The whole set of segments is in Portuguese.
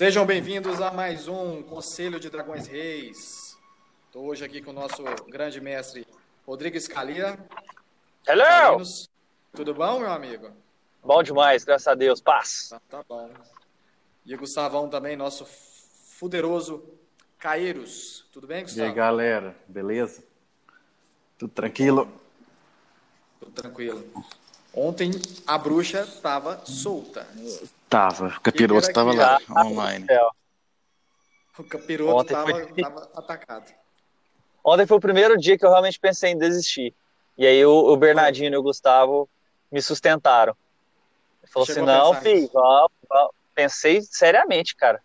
Sejam bem-vindos a mais um Conselho de Dragões Reis. Estou hoje aqui com o nosso grande mestre Rodrigo Escalia. Hello! Calinos. Tudo bom, meu amigo? Bom demais, graças a Deus. Paz. Tá, tá bom. E o Gustavão também, nosso fuderoso Caeiros. Tudo bem, E Gustavo? aí, galera, beleza? Tudo tranquilo? Tudo tranquilo. Ontem a bruxa estava solta. Tava, o capiroto Que tava lá, Ah, online. O capiroto Ontem estava foi- atacado. Ontem foi o primeiro dia que eu realmente pensei em desistir. E aí o, o Bernardino e o Gustavo me sustentaram. Ele falou Chegou assim, não, filho. Pensei seriamente, cara.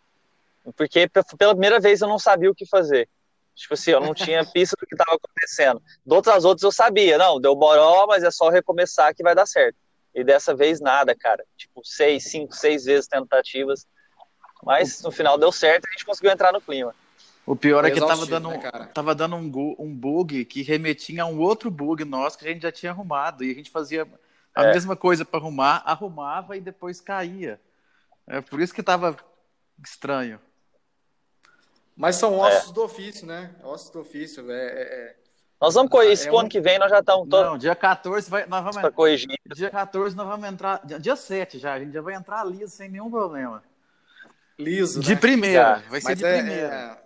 Porque pe- pela primeira vez eu não sabia o que fazer. Tipo assim, eu não tinha pista do que estava acontecendo. De outras outras eu sabia. Não, deu boró, mas é só recomeçar que vai dar certo. E dessa vez nada, cara. Tipo, seis, cinco, seis vezes tentativas. Mas no final deu certo e a gente conseguiu entrar no clima. O pior é que tava dando, né, cara? tava dando um, um bug que remetia a um outro bug nosso que a gente já tinha arrumado. E a gente fazia a É. mesma coisa para arrumar, arrumava e depois caía. É por isso que tava estranho. Mas são ossos do ofício, né? Ossos do ofício. É, é- é- Nós vamos corrigir isso É pro um- ano que vem, nós já estamos todos Não, dia 14 vai, nós vamos para corrigir. Dia 14 nós vamos entrar. Dia, dia 7 já, a gente já vai entrar liso sem nenhum problema. liso, De né? primeira, Já. vai ser Mas de é, primeira.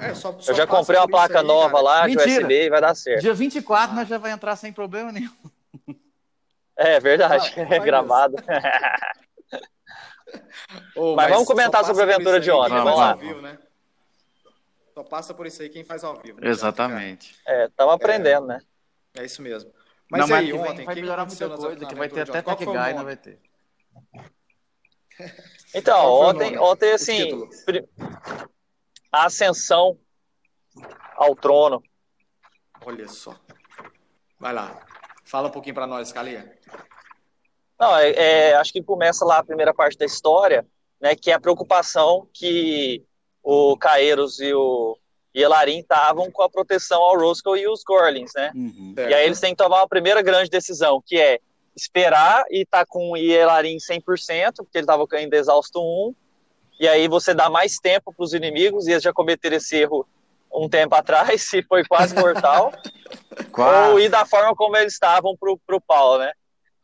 é, é, só, só Eu já comprei uma placa aí, nova cara. lá de Mentira. USB e vai dar certo. Dia 24 nós já vai entrar sem problema nenhum. É verdade, Ah, é gravado. Ô, Mas vamos comentar sobre a aventura de ontem, vamos lá. ao vivo, né? Só passa por isso aí quem faz ao vivo. né? Exatamente. É, estamos aprendendo, né? É isso mesmo. Mas não, mas aí, que vem ontem, o vai que que melhorar muita coisa, que vai ter até Guy, não nome? vai ter. Então, ontem, ontem assim, a ascensão ao trono. Olha só. Vai lá. Fala um pouquinho pra nós, Calia. Não, é, é, acho que começa lá a primeira parte da história, né, que é a preocupação que o Caeiros e o e Elarim estavam com a proteção ao Roscoe e os Gorlins, né? Uhum. E aí eles têm que tomar uma primeira grande decisão, que é esperar e tá com o Ielarim 100%, porque ele tava ainda exausto 1, e aí você dá mais tempo para os inimigos, e eles já cometeram esse erro um tempo atrás, e foi quase mortal, ou ir da forma como eles estavam pro, pro pau, né?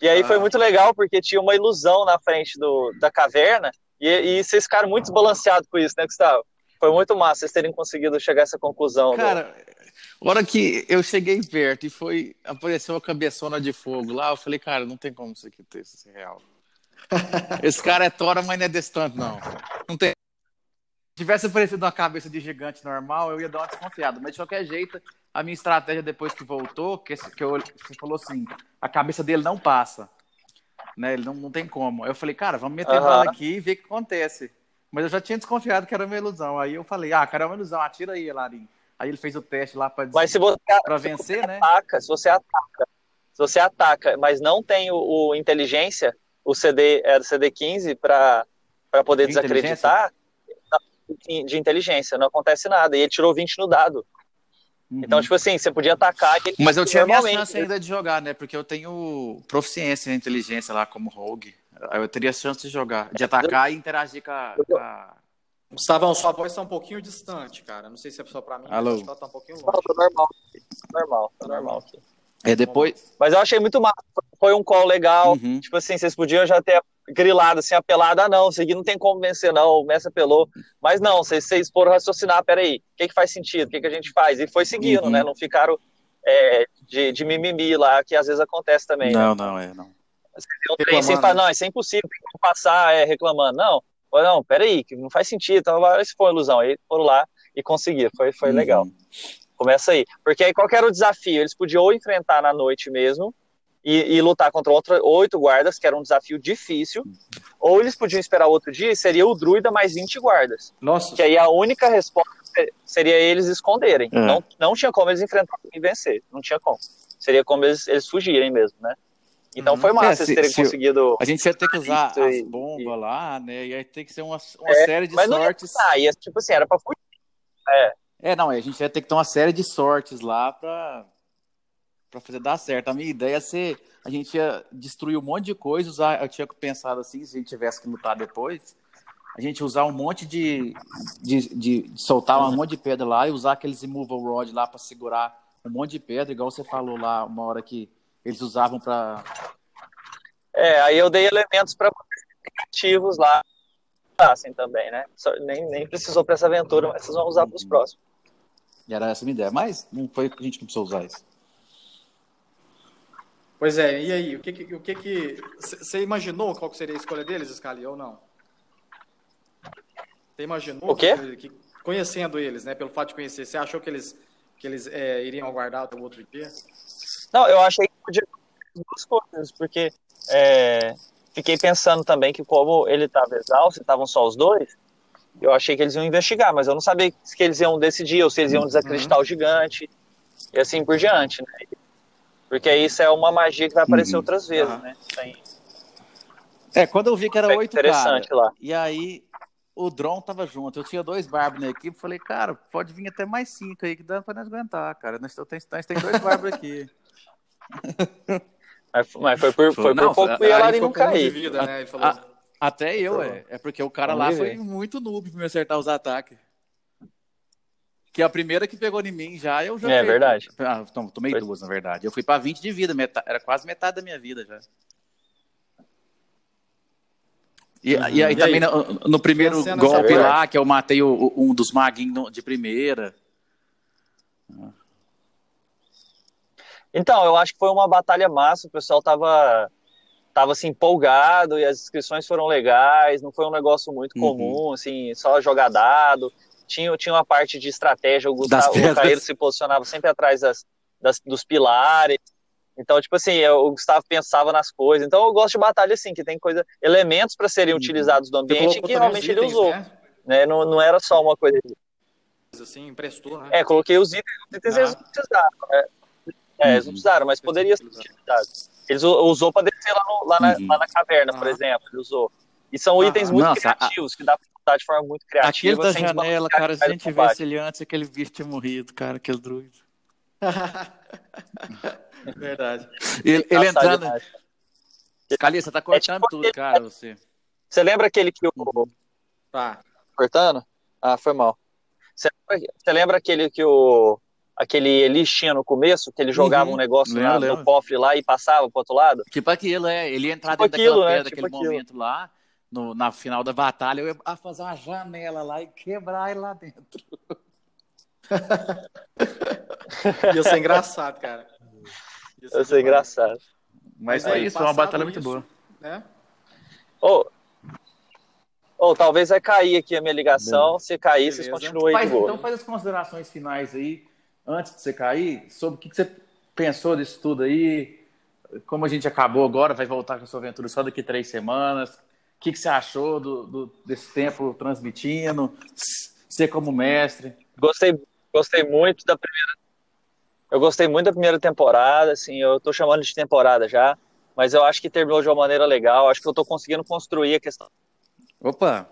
E aí Ah. foi muito legal, porque tinha uma ilusão na frente do, da caverna, e, e vocês ficaram muito desbalanceados com isso, né, Gustavo? Foi muito massa vocês terem conseguido chegar a essa conclusão. do- Cara, a hora que eu cheguei perto e foi apareceu a cabeçona de fogo lá, eu falei, cara, não tem como isso aqui ter isso real. Esse cara é Tora, mas não é desse tanto, não. Não tem. Se tivesse aparecido uma cabeça de gigante normal, eu ia dar uma desconfiada. Mas de qualquer jeito, a minha estratégia depois que voltou, que, que eu, você falou assim, a cabeça dele não passa. Né? Ele não, não tem como. Eu falei, cara, vamos meter Aham. bala aqui e ver o que acontece. Mas eu já tinha desconfiado que era uma ilusão. Aí eu falei, ah, cara, é uma ilusão, atira aí, Elarim. Aí ele fez o teste lá pra, Mas se você, pra vencer, né? ataca, se você ataca, se você ataca, mas não tem o, o inteligência, o CD é CD 15 para para poder De desacreditar de inteligência, não acontece nada. E ele tirou 20 no dado. Então, tipo assim, você podia atacar ele Uhum. Mas eu tinha minha chance ainda de jogar, né? Porque eu tenho proficiência em inteligência lá como rogue. Aí eu teria chance de jogar, de atacar e interagir com a. com a- Gustavão, sua voz tá um pouquinho distante, cara. Não sei se é só pra mim, Alô? mas tá um pouquinho Não, longe. tá normal. Tá normal, tá normal. aqui. É depois. Mas eu achei muito massa. Foi um call legal. Uhum. Tipo assim, vocês podiam já ter grilado, assim, apelado. Ah, não, isso aqui não tem como vencer, não. O Messi apelou. Mas não, vocês, vocês foram raciocinar. Peraí, o que, que faz sentido? O que, que a gente faz? E foi seguindo, Uhum. né? Não ficaram é, de, de mimimi lá, que às vezes acontece também. né? Não, não, é, não. Você deu um trem né? não, isso é impossível, tem como passar é, reclamando. Não, não, peraí, que não faz sentido. Então, lá, isso foi uma ilusão. Aí foram lá e conseguiram. Foi, foi Uhum. legal. Começa aí. Porque aí qual que era o desafio? Eles podiam ou enfrentar na noite mesmo e, e lutar contra outra, oito guardas, que era um desafio difícil, ou eles podiam esperar outro dia e seria o druida mais 20 guardas. Nossa, Que aí a única resposta seria eles esconderem. É. Não, não tinha como eles enfrentarem e vencer. Não tinha como. Seria como eles, eles fugirem mesmo, né? Então Uhum. foi massa É, eles se- terem se- conseguido. A gente ia ter que usar as bombas lá, né? E aí tem que ser uma, uma É, série de Mas não ia sortes. ia, tipo assim, era pra fugir. É, não, a gente ia ter que ter uma série de sortes lá pra, pra fazer dar certo. A minha ideia ia ser. A gente ia destruir um monte de coisa, usar. Eu tinha pensado assim, se a gente tivesse que lutar depois, a gente usar um monte de, de, de, de soltar um monte de pedra lá e usar aqueles immovable rod lá para segurar um monte de pedra, igual você falou lá uma hora que eles usavam para. É, aí eu dei elementos para ativos lá, assim também, né? Só, nem, nem precisou para essa aventura, mas vocês vão usar para os próximos. E era essa a minha ideia, mas não foi que a gente não precisou usar isso. Pois é, e aí, o que que, o que que você imaginou qual seria a escolha deles, Scali, ou não? Você imaginou? O quê? Que, conhecendo eles, né, pelo fato de conhecer, você achou que eles que eles é, iriam aguardar o outro IP? Não, eu achei que podia duas coisas, porque é, fiquei pensando também que como ele estava exausto, estavam só os dois, eu achei que eles iam investigar, mas eu não sabia se eles iam decidir ou se eles iam desacreditar uhum. o gigante e assim por diante, né? Porque isso é uma magia que vai aparecer uhum. outras vezes, uhum. né? Tem... É, quando eu vi que era oito interessante cara, lá. E aí o Dron tava junto. Eu tinha dois barbos na equipe. Falei, cara, pode vir até mais cinco aí, que dá pra nós aguentar, cara. Nós, tem, nós tem dois barbos aqui. mas, mas, foi por, foi não, por pouco que o Yelari não. Vida, né? falou... a, até eu, é. É porque o cara lá foi muito noob pra me acertar os ataques. Que a primeira que pegou em mim já, eu já. É verdade. Ah, tomei foi. duas, na verdade. Eu fui pra 20 de vida, metade, era quase metade da minha vida já. E, uhum. e aí e também aí? No, no, primeiro golpe lá, que eu matei o, um dos maguinhos de primeira. Então, eu acho que foi uma batalha massa, o pessoal tava, tava assim, empolgado e as inscrições foram legais, não foi um negócio muito uhum. comum, assim, só jogar dado. Tinha, tinha uma parte de estratégia, o Gustavo o Caeiro se posicionava sempre atrás das, das, dos pilares. Então, tipo assim, eu, o Gustavo pensava nas coisas. Então, eu gosto de batalha assim, que tem coisa, elementos para serem uhum. utilizados no ambiente que realmente itens, ele usou. Né? né? Não, não era só uma coisa. Assim, emprestou, né? É, coloquei os itens, os itens ah. eles não precisaram. Né? É, eles não precisaram, mas poderia ser utilizado. Eles usou para descer lá, no, lá, na, uhum. lá, na, caverna, por exemplo. Ele usou. E são itens muito Nossa, criativos, a... que dá pra usar de forma muito criativa. Aquele da janela, cara, se a gente tivesse ele antes, aquele bicho tinha morrido, cara, aquele druido. Verdade. Ele, ele entrando. Cali, você tá cortando é tipo tudo, cara, você. Você lembra aquele que o. Tá. Cortando? Ah, foi mal. Você lembra, você lembra aquele que o. Aquele Elis tinha no começo, que ele jogava uhum. um negócio lembra, na, no cofre lá e passava pro outro lado? Tipo aquilo, é. Ele ia entrar tipo dentro aquilo, daquela pedra, né? tipo daquele momento lá, no, na final da batalha, eu ia fazer uma janela lá e quebrar ele lá dentro. Ia ser engraçado, cara. Ia ser, Ia ser engraçado. Mas, é isso, foi uma batalha muito boa. Né? Ou, ou talvez vai cair aqui a minha ligação. Se cair, Beleza. vocês continuam aí faz. Então faz as considerações finais aí, antes de você cair, sobre o que você pensou disso tudo aí. Como a gente acabou agora, vai voltar com a sua aventura só daqui três semanas. O que, que você achou do, do, desse tempo transmitindo? Você como mestre? Gostei, gostei muito da primeira eu gostei muito da primeira temporada, assim, eu tô chamando de temporada já, mas eu acho que terminou de uma maneira legal, acho que eu tô conseguindo construir a questão. Opa!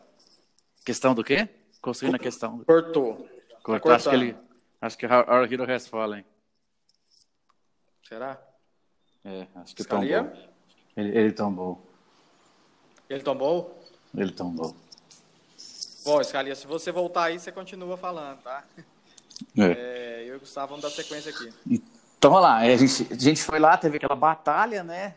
Questão do quê? Construindo a questão. Cortou. Cortou. Tá acho que ele. Acho que Our Hero Has Fallen. Será? É, acho que Escalia? tombou. Ele, ele tombou. Ele tombou? Ele tombou. Bom, Scalia, se você voltar aí, você continua falando, tá? É. É, eu e o Gustavo vamos dar sequência aqui. Então, vamos lá. A gente, a gente foi lá, teve aquela batalha, né?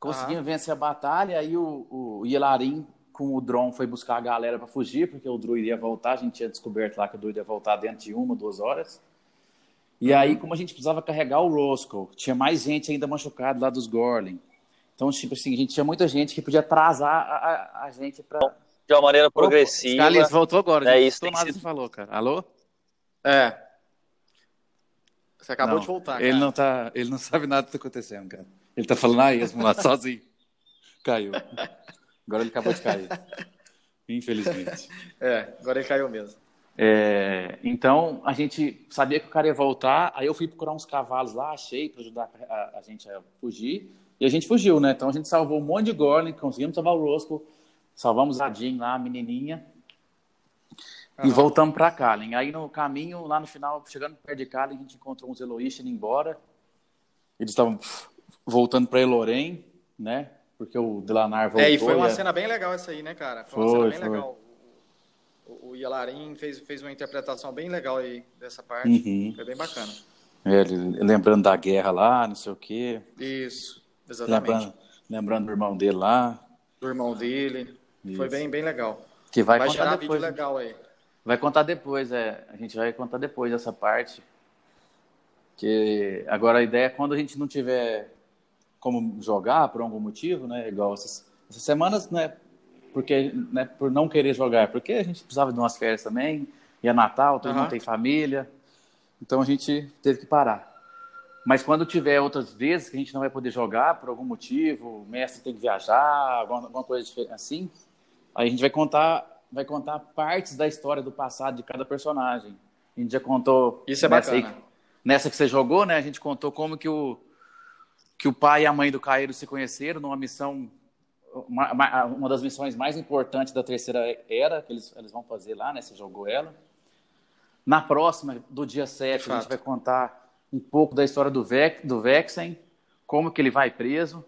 Conseguimos vencer a batalha. Aí o, o Yelarim com o drone foi buscar a galera para fugir, porque o druid ia voltar. A gente tinha descoberto lá que o druid ia voltar dentro de uma, duas horas. E aí, uhum. como a gente precisava carregar o Roscoe, tinha mais gente ainda machucada lá dos Gorlin. Então, tipo assim, a gente tinha muita gente que podia atrasar a, a, a gente para De uma maneira progressiva. Carlinhos, voltou agora. É isso. Não nada sido... falou, cara. Alô? É. Você acabou não, de voltar. Ele não tá, ele não sabe nada do que está acontecendo, cara. Ele tá falando ah, esmo lá sozinho. Caiu. Agora ele acabou de cair. Infelizmente. É, agora ele caiu mesmo. É, então a gente sabia que o cara ia voltar, aí eu fui procurar uns cavalos lá, achei para ajudar a, a, gente a fugir, e a gente fugiu, né? Então a gente salvou um monte de Gorlin, conseguimos salvar o Roscoe, salvamos a Jean lá, a menininha, Uhum. E voltamos para Kallen. Aí no caminho, lá no final, chegando perto de Kallen, a gente encontrou uns Eloístas indo embora. Eles estavam voltando para Elorem, né? porque o Delanar voltou. É, e foi uma e- cena bem legal essa aí, né, cara? Foi uma Foi, cena bem foi. legal. O, o Yalarim fez, fez uma interpretação bem legal aí dessa parte. Uhum. Foi bem bacana. É, ele- lembrando da guerra lá, não sei o quê. Isso, exatamente. Lembrando, lembrando do irmão dele lá. Do irmão dele. Foi Isso. bem, bem legal. Que vai, Vai, contar gerar depois. vídeo legal aí. Vai contar depois, é. A gente vai contar depois essa parte. Que agora a ideia é quando a gente não tiver como jogar por algum motivo, né? Igual essas, essas semanas, né? Porque, né, por não querer jogar, porque a gente precisava de umas férias também, e é Natal, todo Aham. mundo tem família. Então a gente teve que parar. Mas quando tiver outras vezes que a gente não vai poder jogar por algum motivo, o mestre tem que viajar, alguma, alguma coisa assim, aí a gente vai contar, vai contar partes da história do passado de cada personagem. A gente já contou Isso é nessa, bacana. aí- nessa que você jogou, né? A gente contou como que o que o pai e a mãe do Cairo se conheceram numa missão uma, uma- das missões mais importantes da terceira era que eles, eles vão fazer lá, né? Você jogou ela. Na próxima, do dia 7, a gente vai contar um pouco da história do, Vex, do Vexen, como que ele vai preso.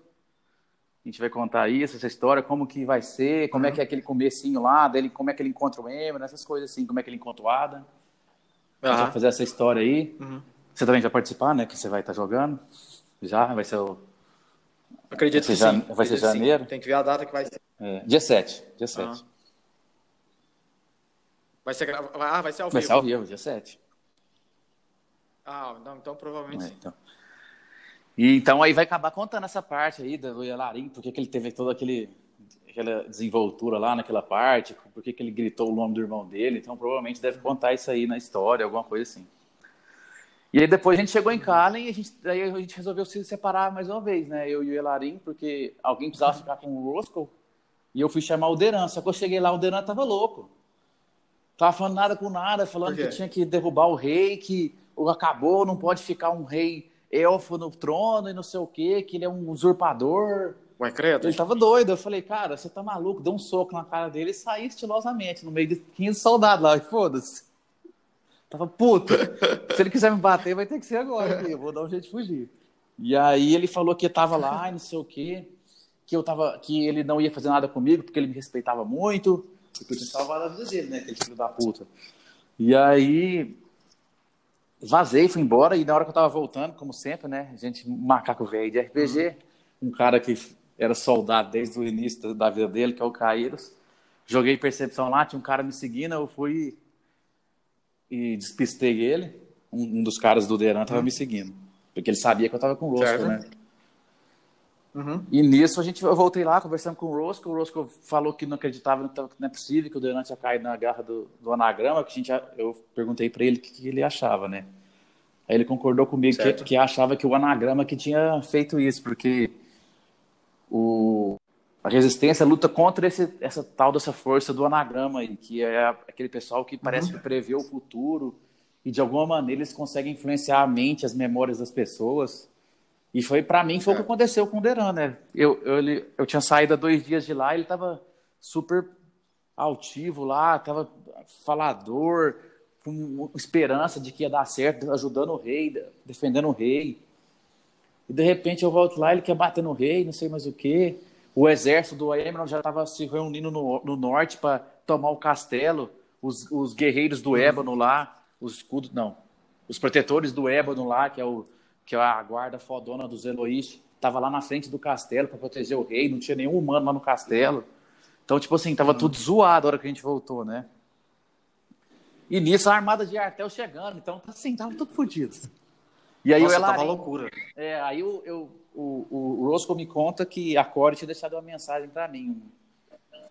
A gente vai contar isso, essa história, como que vai ser, como é que é aquele comecinho lá, dele, como é que ele encontra o Emer, essas coisas assim, como é que ele encontra o Ada. A gente vai fazer essa história aí. Uhum. Você também vai participar, né? Que você vai estar jogando. Já, vai ser o Acredito Vai que ser vai ser que sim. janeiro? Tem que ver a data que vai ser. é, dia 7. Dia 7. Vai ser, ah, vai ser ao Vai vivo. ser ao vivo, dia 7. Ah, não, então provavelmente É, sim. então. E então aí vai acabar contando essa parte aí do Yelarim, porque que ele teve toda aquele, aquela desenvoltura lá naquela parte, por que ele gritou o nome do irmão dele. Então provavelmente deve contar isso aí na história, alguma coisa assim. E aí depois a gente chegou em Kallen e a gente, aí a gente resolveu se separar mais uma vez, né? Eu e o Yelarim, porque alguém precisava ficar com o Roscoe e eu fui chamar o Deran. Só que eu cheguei lá, o Deran tava louco. Tava falando nada com nada, falando que tinha que derrubar o rei, que acabou, não pode ficar um rei elfo no trono e não sei o quê, que ele é um usurpador. Ué, credo? Ele tava doido. Eu falei, cara, você tá maluco? Deu um soco na cara dele e saí estilosamente, no meio de 15 soldados lá. E foda-se. Tava puto. Se ele quiser me bater, vai ter que ser agora. Eu vou dar um jeito de fugir. E aí ele falou que tava lá e não sei o quê, que eu tava, que ele não ia fazer nada comigo porque ele me respeitava muito, porque eu tinha salvado a vida dele, né? Aquele filho da puta. E aí vazei, fui embora, e na hora que eu tava voltando, como sempre, né? Gente, macaco velho de RPG, um cara que era soldado desde o início da vida dele, que é o Caíros. Joguei percepção lá, tinha um cara me seguindo, eu fui e despistei ele. Um, um dos caras do Deran tava me seguindo. Porque ele sabia que eu tava com o Certo. né? Uhum. E nisso a gente, eu voltei lá, conversando com o Roscoe. O Roscoe falou que não acreditava, não tava- não é possível, que o Deran tinha caído na garra do, do anagrama. Que a gente, eu perguntei para ele o que, que ele achava, né? Aí ele concordou comigo que, que achava que o anagrama que tinha feito isso, porque o, a resistência luta contra esse, essa tal dessa força do anagrama aí, que é aquele pessoal que parece que prevê o futuro e de alguma maneira eles conseguem influenciar a mente, as memórias das pessoas. E foi para mim foi o que É. aconteceu com o Deran, né? Eu, eu, ele- eu tinha saído há dois dias de lá, ele estava super altivo lá, estava falador, com esperança de que ia dar certo, ajudando o rei, defendendo o rei. E de repente eu volto lá, ele quer bater no rei, não sei mais o quê. O exército do Emerald já estava se reunindo no, no norte para tomar o castelo. Os, os guerreiros do Ébano lá, os escudos, não, os protetores do Ébano lá, que é, o, que é a guarda fodona dos Eloís, tava lá na frente do castelo para proteger o rei, não tinha nenhum humano lá no castelo. Então, tipo assim, tava tudo zoado a hora que a gente voltou, né? E nisso a armada de Artel chegando, então assim, tava tudo fodido. E aí Nossa, o tava loucura. é, aí eu, eu- o, o, o Roscoe me conta que a Core tinha deixado uma mensagem para mim,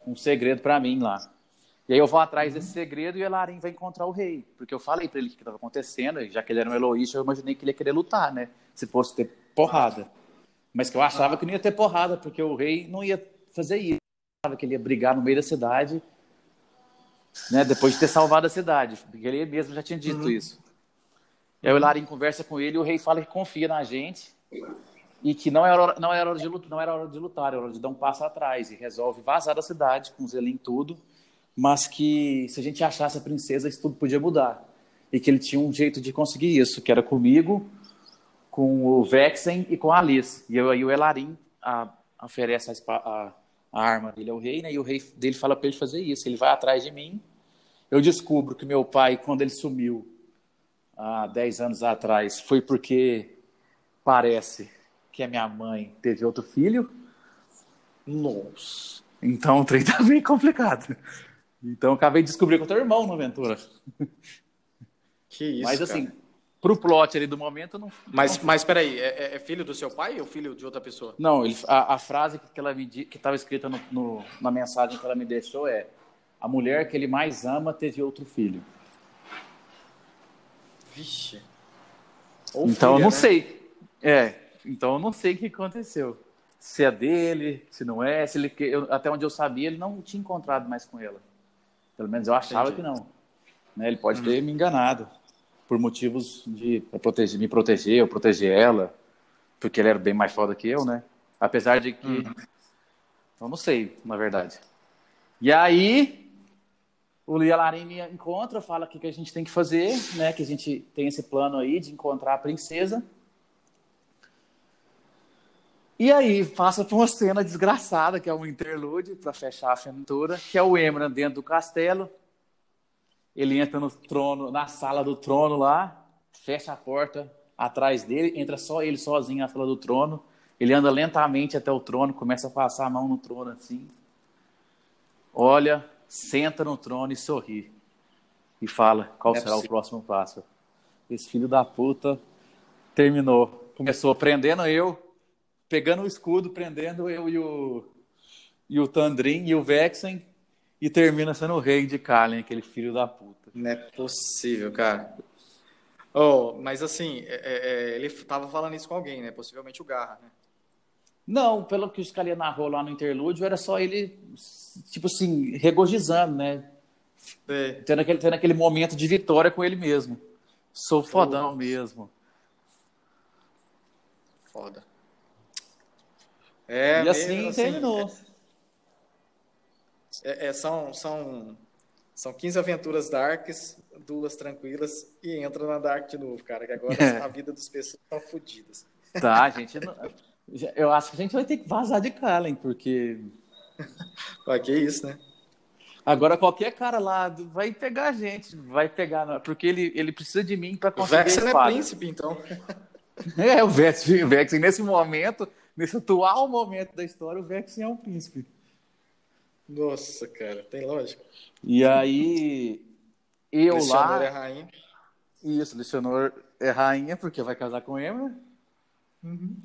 um, um segredo para mim lá. E aí eu vou atrás desse segredo e o Elarim vai encontrar o rei. Porque eu falei para ele o que estava acontecendo, e já que ele era um Eloísta, eu imaginei que ele ia querer lutar, né? Se fosse ter porrada. Mas que eu achava que não ia ter porrada, porque o rei não ia fazer isso. Eu achava que ele ia brigar no meio da cidade, né? Depois de ter salvado a cidade. Porque ele mesmo já tinha dito isso. E aí o Elarim conversa com ele e o rei fala que confia na gente e que não era hora, não era hora de lutar, não era hora de lutar, era hora de dar um passo atrás e resolve vazar da cidade com Zelim tudo, mas que se a gente achasse a princesa isso tudo podia mudar e que ele tinha um jeito de conseguir isso, que era comigo, com o Vexen e com a Alice. E aí o Elarim, a, oferece a, a, a arma dele ao rei, né? E o rei dele fala para ele fazer isso. Ele vai atrás de mim. Eu descubro que meu pai, quando ele sumiu há 10 anos atrás, foi porque parece que a minha mãe teve outro filho. Nossa. Então o trem tá bem complicado. Então acabei de descobrir que eu tenho irmão na aventura. Que isso. Mas assim, cara. pro plot ali do momento não. Mas, não... mas peraí, é, é, filho do seu pai ou filho de outra pessoa? Não, ele, a, a frase que ela me que estava escrita no, no, na mensagem que ela me deixou é: a mulher que ele mais ama teve outro filho. Vixe. Ou então filha, eu não né? sei. É, então eu não sei o que aconteceu. Se é dele, se não é, se ele eu, até onde eu sabia ele não tinha encontrado mais com ela. Pelo menos eu achava Entendi. que não. Né? Ele pode uhum. ter me enganado por motivos de proteger, me proteger, ou proteger ela, porque ele era bem mais foda que eu, né? Apesar de que uhum. eu não sei, na verdade. E aí o Lia Larim me encontra, fala o que, que a gente tem que fazer, né? Que a gente tem esse plano aí de encontrar a princesa. E aí passa por uma cena desgraçada, que é um interlude para fechar a aventura, que é o Emran dentro do castelo. Ele entra no trono, na sala do trono lá, fecha a porta atrás dele, entra só ele sozinho na sala do trono. Ele anda lentamente até o trono, começa a passar a mão no trono assim. Olha, senta no trono e sorri. E fala qual é será possível. o próximo passo. Esse filho da puta terminou. Começou prendendo eu, pegando o escudo, prendendo eu e o, e o Tandrin e o Vexen, e termina sendo o rei de Kalen, aquele filho da puta. Não é possível, cara. Oh, mas assim, é, é, é ele tava falando isso com alguém, né? Possivelmente o Garra, né? Não, pelo que o Scalia narrou lá no interlúdio, era só ele, tipo assim, regozijando, né? É. Tendo, aquele, tendo aquele momento de vitória com ele mesmo. Sou fodão oh. mesmo. Foda. É, e assim, assim terminou. É, é, são, são, são 15 aventuras darks, duas tranquilas, e entra na Dark de novo, cara, que agora é. a vida das pessoas estão tá fodidas. Tá, gente. Eu acho que a gente vai ter que vazar de Kalen, porque. Ué, que isso, né? Agora qualquer cara lá vai pegar a gente, vai pegar, porque ele, ele precisa de mim para conseguir. O Vex é príncipe, então. É, o Vex, o Vex nesse momento nesse atual momento da história, o Vexen é um príncipe. Nossa, cara, tem lógica. E aí, eu Licionor lá... é rainha. Isso, Licionor é rainha, porque vai casar com Emma. Uhum.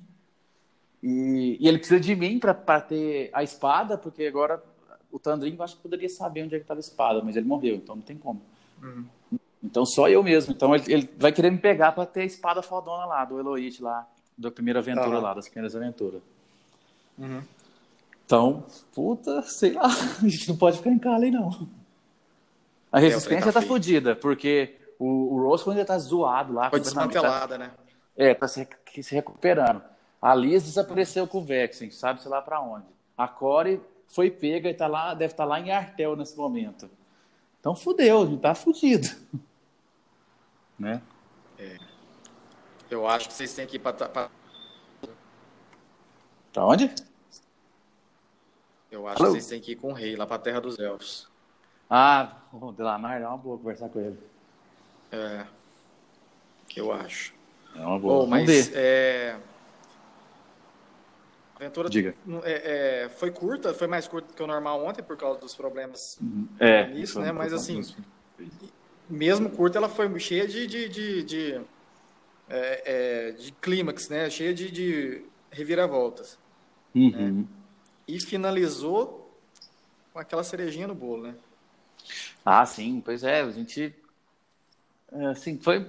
E, e, ele precisa de mim para ter a espada, porque agora o Tandrin eu acho que poderia saber onde é que estava a espada, mas ele morreu, então não tem como. Uhum. Então só eu mesmo. Então ele, ele vai querer me pegar para ter a espada fodona lá, do Eloite lá da primeira aventura lá, das primeiras aventuras. Uhum. Então, puta, sei lá, a gente não pode ficar em Cali, não. A resistência é, tá, tá fodida, porque o, o quando ele tá zoado lá... Foi desmantelada, né? É, tá se, se recuperando. A Liz desapareceu com o Vexen, sabe-se lá para onde. A Core foi pega e tá lá, deve estar tá lá em Artel nesse momento. Então fudeu, a gente tá fudido. Né? É. Eu acho que vocês têm que ir para. Pra... pra onde? Eu acho Alô? que vocês têm que ir com o rei lá para a Terra dos Elfos. Ah, o Delanar é uma boa conversar com ele. É. Eu acho. É uma boa. Bom, mas é... a aventura Diga. É, é, foi curta, foi mais curta que o normal ontem por causa dos problemas é, nisso, né? Mas assim, mesmo curta, ela foi cheia de, de, de, de é, é, de clímax, né? Cheia de, de reviravoltas. Uhum. Né? E finalizou com aquela cerejinha no bolo, né? Ah, sim, pois é, a gente é, assim, foi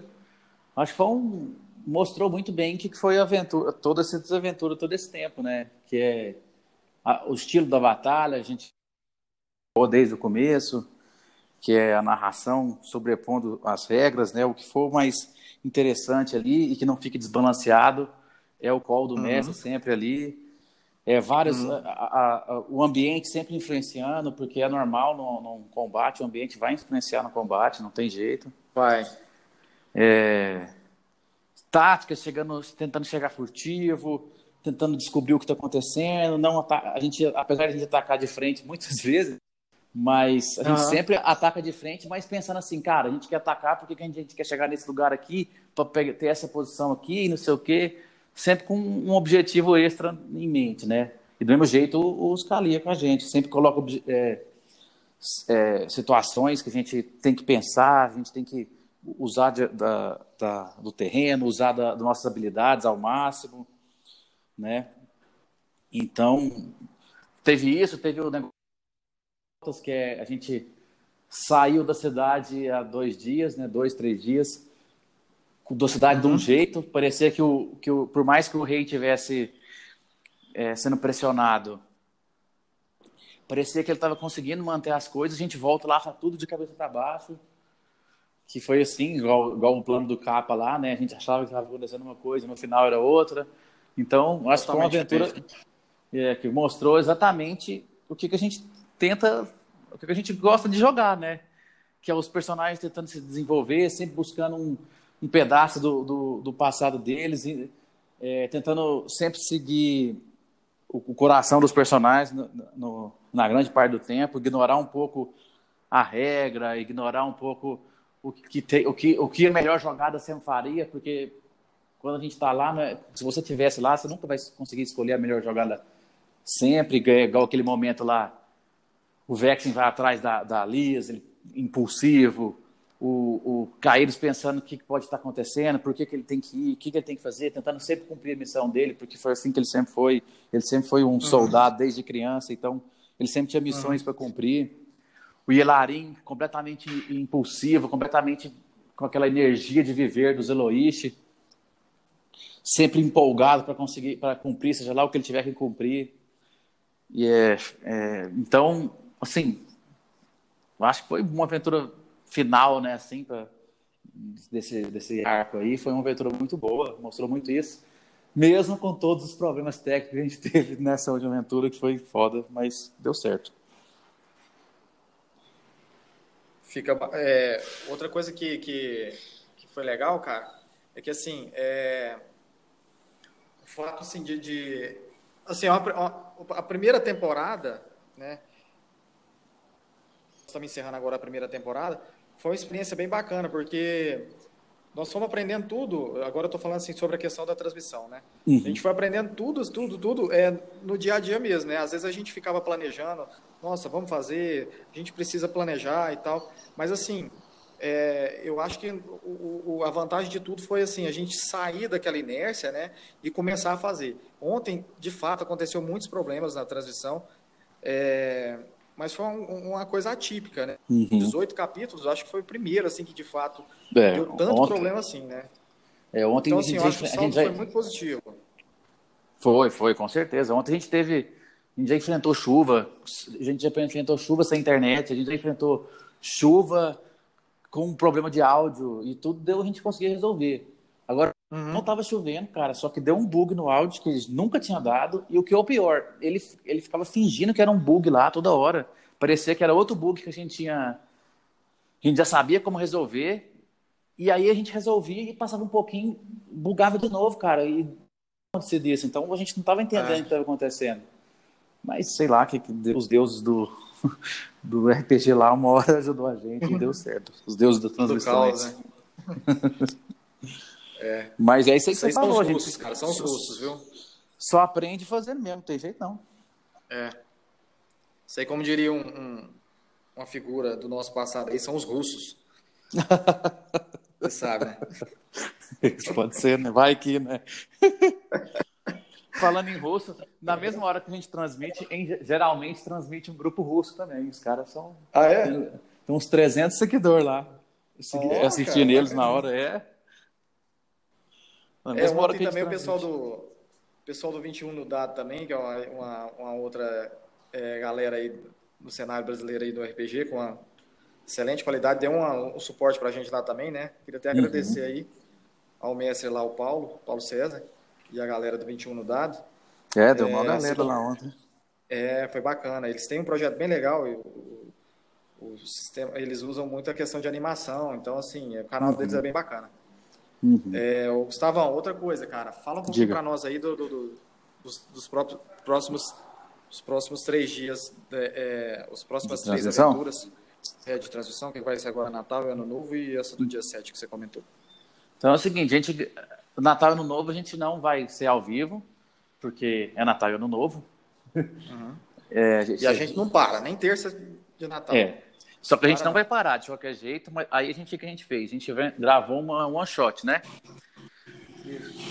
acho que foi um mostrou muito bem o que foi a aventura, toda essa desaventura todo esse tempo, né? Que é a, o estilo da batalha, a gente desde o começo, que é a narração sobrepondo as regras, né? O que for mais interessante ali e que não fique desbalanceado. É o call do uhum. mestre sempre ali. É vários, uhum. a, a, o ambiente sempre influenciando, porque é normal no, no, combate, o ambiente vai influenciar no combate, não tem jeito. Vai. É, táticas chegando, tentando chegar furtivo, tentando descobrir o que está acontecendo, não a gente, apesar de a gente atacar de frente muitas vezes, mas a gente uhum. sempre ataca de frente, mas pensando assim, cara, a gente quer atacar porque a gente quer chegar nesse lugar aqui, para ter essa posição aqui, não sei o quê, sempre com um objetivo extra em mente, né? E do mesmo jeito os Calia com a gente, sempre coloca é, é, situações que a gente tem que pensar, a gente tem que usar de, da, da, do terreno, usar da, das nossas habilidades ao máximo, né? Então, teve isso, teve o negócio que é, a gente saiu da cidade há dois dias, né? Dois, três dias, da cidade de um uhum. jeito, parecia que, o, que o, por mais que o rei tivesse é, sendo pressionado, parecia que ele estava conseguindo manter as coisas, a gente volta lá, tá tudo de cabeça para baixo, que foi assim, igual, igual o plano do capa lá, né? A gente achava que estava acontecendo uma coisa, no final era outra. Então, acho que foi uma aventura é, que mostrou exatamente o que, que a gente tenta, o que, a gente gosta de jogar, né? Que é os personagens tentando se desenvolver, sempre buscando um, um pedaço do, do, do, passado deles, e, é, tentando sempre seguir o, o coração dos personagens no, no, na grande parte do tempo, ignorar um pouco a regra, ignorar um pouco o que, te, o que, o que a melhor jogada sempre faria, porque quando a gente está lá, né, se você tivesse lá, você nunca vai conseguir escolher a melhor jogada sempre, igual aquele momento lá, o Vexen vai atrás da, da Liz, ele, impulsivo, o, o Caíros pensando o que pode estar acontecendo, por que, que ele tem que ir, o que, que ele tem que fazer, tentando sempre cumprir a missão dele, porque foi assim que ele sempre foi. Ele sempre foi um uhum. soldado desde criança, então ele sempre tinha missões uhum. para cumprir. O Yelarin, completamente impulsivo, completamente com aquela energia de viver dos Eloish, sempre empolgado para conseguir, para cumprir, seja lá o que ele tiver que cumprir. E é, é, então, assim, acho que foi uma aventura final, né, assim, pra, desse, desse arco aí, foi uma aventura muito boa, mostrou muito isso, mesmo com todos os problemas técnicos que a gente teve nessa última aventura, que foi foda, mas deu certo. Fica, é, outra coisa que, que, que foi legal, cara, é que assim, é, o fato assim, de, de assim, a, a, a, primeira temporada, né? Estamos encerrando agora a primeira temporada. Foi uma experiência bem bacana, porque nós fomos aprendendo tudo. Agora eu estou falando assim sobre a questão da transmissão, né? Uhum. A gente foi aprendendo tudo, tudo, tudo é, no dia a dia mesmo, né? Às vezes a gente ficava planejando, nossa, vamos fazer, a gente precisa planejar e tal. Mas assim, é, eu acho que o, o, a vantagem de tudo foi assim, a gente sair daquela inércia, né, e começar a fazer. Ontem, de fato, aconteceu muitos problemas na transmissão, é, mas foi um, uma coisa atípica, né? Uhum. 18 capítulos, acho que foi o primeiro, assim, que de fato é, deu tanto ontem, problema assim, né? É, ontem então, assim, eu acho que o saldo foi muito positivo. Foi, foi, com certeza. Ontem a gente teve, a gente já enfrentou chuva, a gente já enfrentou chuva sem internet, a gente já enfrentou chuva com um problema de áudio e tudo deu a gente conseguir resolver. Uhum. não estava chovendo, cara, só que deu um bug no áudio que eles nunca tinha dado. E o que é o pior, ele, ele ficava fingindo que era um bug lá toda hora. Parecia que era outro bug que a gente tinha. A gente já sabia como resolver. E aí a gente resolvia e passava um pouquinho, bugava de novo, cara. E acontecia disso. Então a gente não estava entendendo é. o que estava acontecendo. Mas sei lá, que, que os deuses do, do RPG lá, uma hora ajudou a gente e deu certo. Os deuses das transmissões. Né? é. Mas é isso aí que você falou, são gente. Russos, cara, são os russos, viu? Só aprende fazendo mesmo, não tem jeito não. É. Isso aí, como diria um, um, uma figura do nosso passado aí, são os russos. Você sabe, né? Isso pode ser, né? Vai que, né? falando em russo, na mesma hora que a gente transmite, em, geralmente transmite um grupo russo também. Os caras são. Ah, é? Tem, tem uns 300 seguidores lá. Oh, assistindo eles na hora, é. Na mesma é, hora que também o pessoal do, pessoal do 21 no Dado também, que é uma, uma, uma outra é, galera aí do cenário brasileiro aí do RPG, com uma excelente qualidade, deu uma, um suporte pra gente lá também, né? Queria até agradecer uhum. aí ao mestre lá, o Paulo, Paulo César, e a galera do 21 no Dado. É, deu uma é, galera lá ontem. É, foi bacana. Eles têm um projeto bem legal. O, o, sistema, eles usam muito a questão de animação, então, assim, o canal uhum. deles é bem bacana. Uhum. É, Gustavão, outra coisa, cara. Fala um pouquinho para nós aí do, do, do, dos, dos próprios, próximos, os próximos três dias, é, os próximas três aventuras é, de transmissão, que vai ser agora Natal Ano Novo e essa do dia 7 que você comentou. Então é o seguinte, gente, Natal e Ano Novo a gente não vai ser ao vivo, porque é Natal e Ano Novo. Uhum. É, a gente, e a gente não para, nem terça de Natal. É. Só que a gente não vai parar de qualquer jeito, mas aí a gente o que a gente fez? A gente gravou uma one shot, né?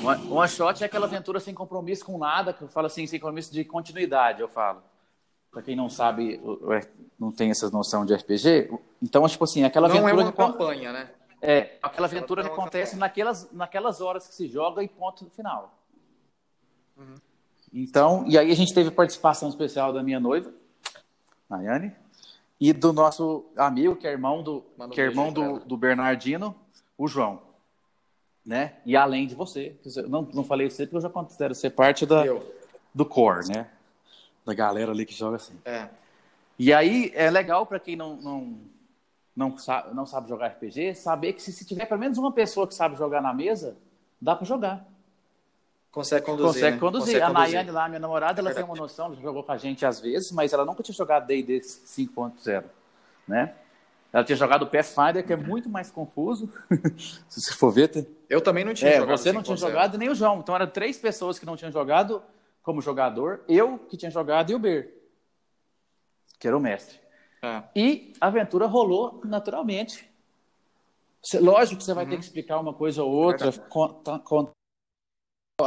Uma, one shot é aquela aventura sem compromisso com nada, que eu falo assim, sem compromisso de continuidade, eu falo. Para quem não sabe, não tem essa noção de RPG, então, tipo assim, aquela não aventura. Não é uma campanha, né? É, aquela aventura que acontece naquelas, naquelas horas que se joga e ponto final. Uhum. Então, e aí a gente teve participação especial da minha noiva, Nayane, e do nosso amigo, que é irmão do, que é irmão do, do Bernardino, o João. Né? E além de você, não, não falei você porque eu já considero ser parte da, do core, né? Da galera ali que joga assim. É. E aí é legal para quem não, não, não, sabe, não sabe jogar RPG, saber que se, se tiver pelo menos uma pessoa que sabe jogar na mesa, dá para jogar. Consegue conduzir. Consegue né? conduzir. Consegue a conduzir. Nayane lá, minha namorada, ela é tem uma noção, ela jogou com a gente às vezes, mas ela nunca tinha jogado D&D 5.0, né? Ela tinha jogado o Pathfinder, que é muito mais confuso. Se você for ver. Tem... Eu também não tinha é, jogado. Você não tinha jogado, nem o João. Então eram três pessoas que não tinham jogado como jogador, eu que tinha jogado e o Ber, que era o mestre. É. E a aventura rolou naturalmente. Lógico que você vai uhum. ter que explicar uma coisa ou outra, contar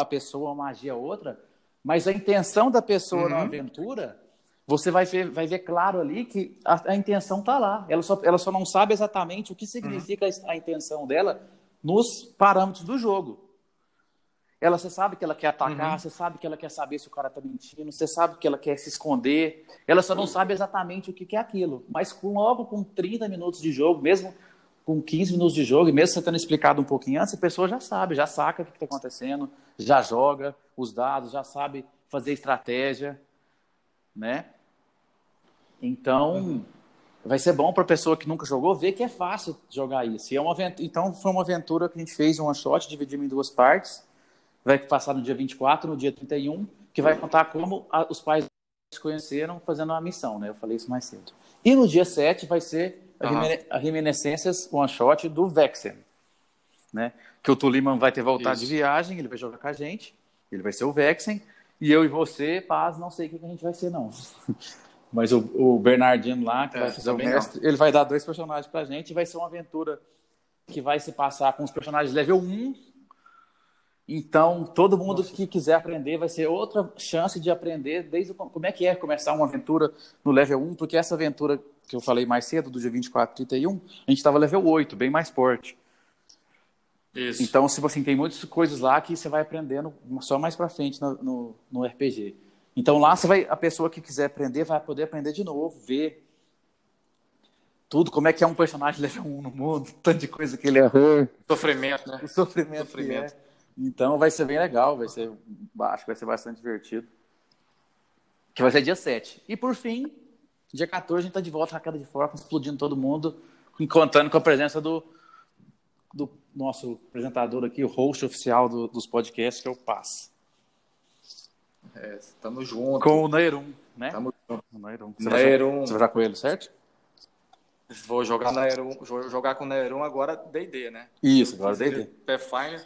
a pessoa uma magia outra, mas a intenção da pessoa uhum. na aventura, você vai ver, vai ver claro ali que a, a intenção está lá. Ela só, ela só não sabe exatamente o que significa uhum. a intenção dela nos parâmetros do jogo. Ela, você sabe que ela quer atacar, uhum. você sabe que ela quer saber se o cara está mentindo, você sabe que ela quer se esconder. Ela só não sabe exatamente o que é aquilo. Mas com, logo com 30 minutos de jogo, mesmo com 15 minutos de jogo, e mesmo você tendo explicado um pouquinho antes, a pessoa já sabe, já saca o que está acontecendo, já joga os dados, já sabe fazer estratégia, né? Então, uhum. vai ser bom para a pessoa que nunca jogou ver que é fácil jogar isso. E é uma então, foi uma aventura que a gente fez, uma shot, dividimos em duas partes. Vai passar no dia 24, no dia 31, que vai contar como a, os pais se conheceram fazendo uma missão, né? Eu falei isso mais cedo. E no dia 7 vai ser a, reminiscências one shot do Vexen, né? Que o Tuliman vai ter voltado Isso. de viagem, ele vai jogar com a gente, ele vai ser o Vexen, e eu e você, paz, não sei o que a gente vai ser, não. Mas o, o Bernardino lá, que é, vai fazer o mestre, não. ele vai dar dois personagens pra gente, e vai ser uma aventura que vai se passar com os personagens level 1. Então, todo mundo Nossa. que quiser aprender vai ser outra chance de aprender desde como é que é começar uma aventura no level 1, porque essa aventura que eu falei mais cedo, do dia 24 e 31, a gente estava level 8, bem mais forte. Isso. Então, tipo assim, tem muitas coisas lá que você vai aprendendo só mais para frente no, no, no, RPG. Então lá você vai, a pessoa que quiser aprender vai poder aprender de novo, ver tudo, como é que é um personagem level 1 no mundo, tanto de coisa que ele errou. Sofrimento, né? O sofrimento. sofrimento. É. Então vai ser bem legal, vai ser, acho que vai ser bastante divertido. Que vai ser dia 7. E por fim, Dia 14 a gente tá de volta na queda de foco, explodindo todo mundo, contando com a presença do, do nosso apresentador aqui, o host oficial do, dos podcasts, que é o Paz. É, estamos juntos. Com o Nairum, né? Estamos juntos. O Nairum. Você, Nairum. Vai, você vai jogar com ele, certo? Vou jogar, Nairum, vou jogar com o Nairum agora D&D, né? Isso, agora D&D. Pathfinder,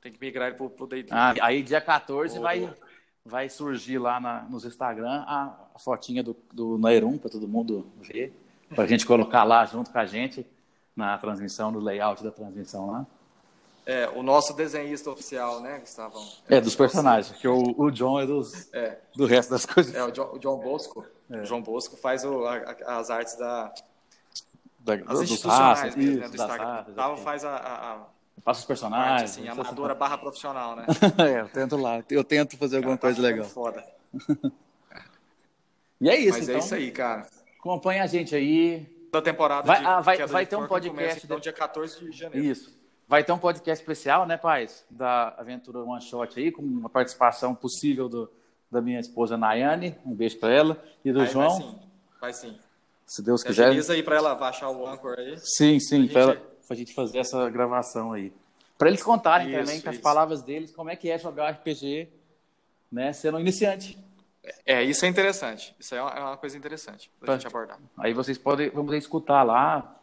tem que migrar ele pro, pro D&D. Ah, aí dia 14 vai vai surgir lá na, nos Instagram a, a fotinha do, do Nairum para todo mundo ver, para a gente colocar lá junto com a gente na transmissão, no layout da transmissão lá. É, o nosso desenhista oficial, né, Gustavo? É, dos personagens, que o, o John é, dos, é do resto das coisas. É, o John, o John Bosco. É. O João Bosco faz o, a, as artes da... da as institucionais mesmo, né, do Instagram. Gustavo faz a, a Faço os personagens. Assim, amadora barra profissional, né? é, eu tento lá. Eu tento fazer alguma cara, coisa tá legal. Foda. e é isso, Mas é então. é isso aí, cara. Acompanha a gente aí. Da temporada vai, de, ah, vai, vai ter um podcast. Começa, então, dia 14 de janeiro. Isso. Vai ter um podcast especial, né, pais? Da Aventura One Shot aí, com uma participação possível do, da minha esposa Nayane. Um beijo para ela. E do aí, João. Vai sim. Vai sim. Se Deus quiser. Agiliza aí para ela baixar o Anchor aí. Sim, sim. Para gente... a gente fazer essa gravação aí. Para eles contarem isso, também com as palavras deles como é que é jogar RPG né, sendo um iniciante. É, isso é interessante. Isso é uma, é uma coisa interessante para a gente abordar. Aí vocês podem vamos escutar lá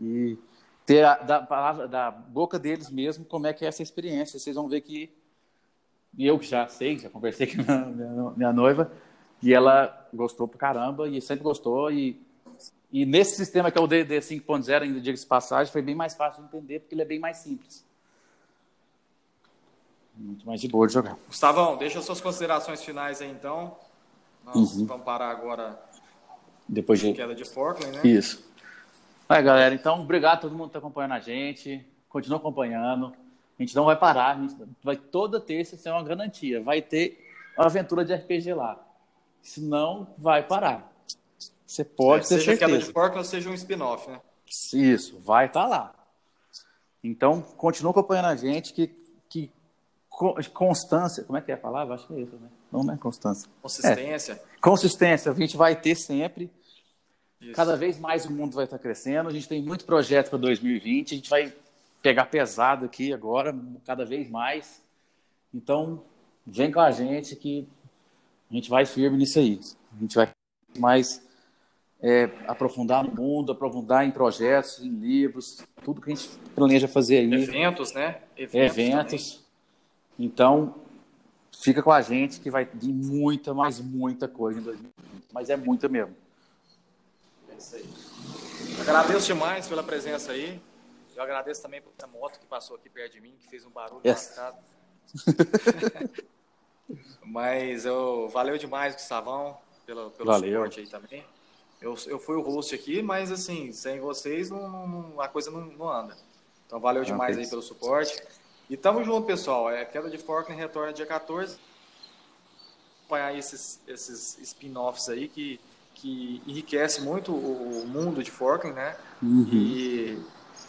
e ter a, da palavra da boca deles mesmo como é que é essa experiência. Vocês vão ver que eu já sei, já conversei com a minha, minha noiva, e ela gostou pra caramba e sempre gostou e e nesse sistema que é o DD 5.0, ainda diga-se passagem, foi bem mais fácil de entender porque ele é bem mais simples. Muito mais de boa de jogar. Gustavão, deixa suas considerações finais aí então. Nós uhum. vamos parar agora depois de queda de Portland, né? Isso. Vai, galera. Então, obrigado a todo mundo que está acompanhando a gente. Continua acompanhando. A gente não vai parar. A gente vai toda terça ser uma garantia. Vai ter uma aventura de RPG lá. Senão, vai parar. Você pode é, ter seja certeza. queda de Portland, seja um spin-off, né? Isso, vai estar tá lá. Então, continua acompanhando a gente que, que constância, como é que é a palavra? Acho que é isso, né? Não é constância. Consistência. É. Consistência, a gente vai ter sempre. Isso. Cada vez mais o mundo vai estar crescendo. A gente tem muito projeto para 2020. A gente vai pegar pesado aqui agora, cada vez mais. Então, vem com a gente que a gente vai firme nisso aí. A gente vai mais é, aprofundar no mundo, aprofundar em projetos, em livros, tudo que a gente planeja fazer aí. Eventos, né? Eventos. Eventos. Então, fica com a gente que vai vir muita, mais muita coisa em 2020. Mas é muita mesmo. É isso aí. Agradeço demais pela presença aí. Eu agradeço também pela moto que passou aqui perto de mim, que fez um barulho yes. Mas eu valeu demais, Gustavão, pelo, pelo valeu. suporte aí também. Eu, eu fui o host aqui, mas assim, sem vocês não, não a coisa não, não, anda. Então valeu demais aí pelo suporte. E tamo junto, pessoal. É, queda de Forkland retorna dia 14. Acompanhar esses, esses spin-offs aí que, que enriquece muito o mundo de Forkland, né? Uhum. E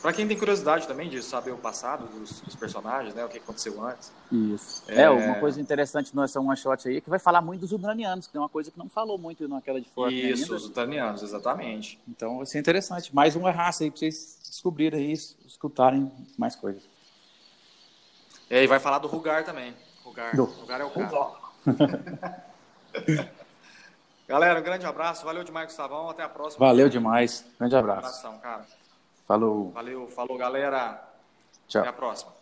para quem tem curiosidade também de saber o passado dos, dos, personagens, né? O que aconteceu antes. Isso. É, é uma coisa interessante nessa one shot aí é que vai falar muito dos ucranianos, que é uma coisa que não falou muito naquela de Forkland Isso, ainda. os ucranianos, exatamente. Então vai ser interessante. Mais uma raça aí para vocês descobrirem aí, escutarem mais coisas. É, e vai falar do Rugar também. Rugar, do... Rugar é o cara. Galera, um grande abraço. Valeu demais, Gustavão. Até a próxima. Valeu demais. Grande abraço. Um abração, cara. Falou. Valeu, falou, galera. Tchau. Até a próxima.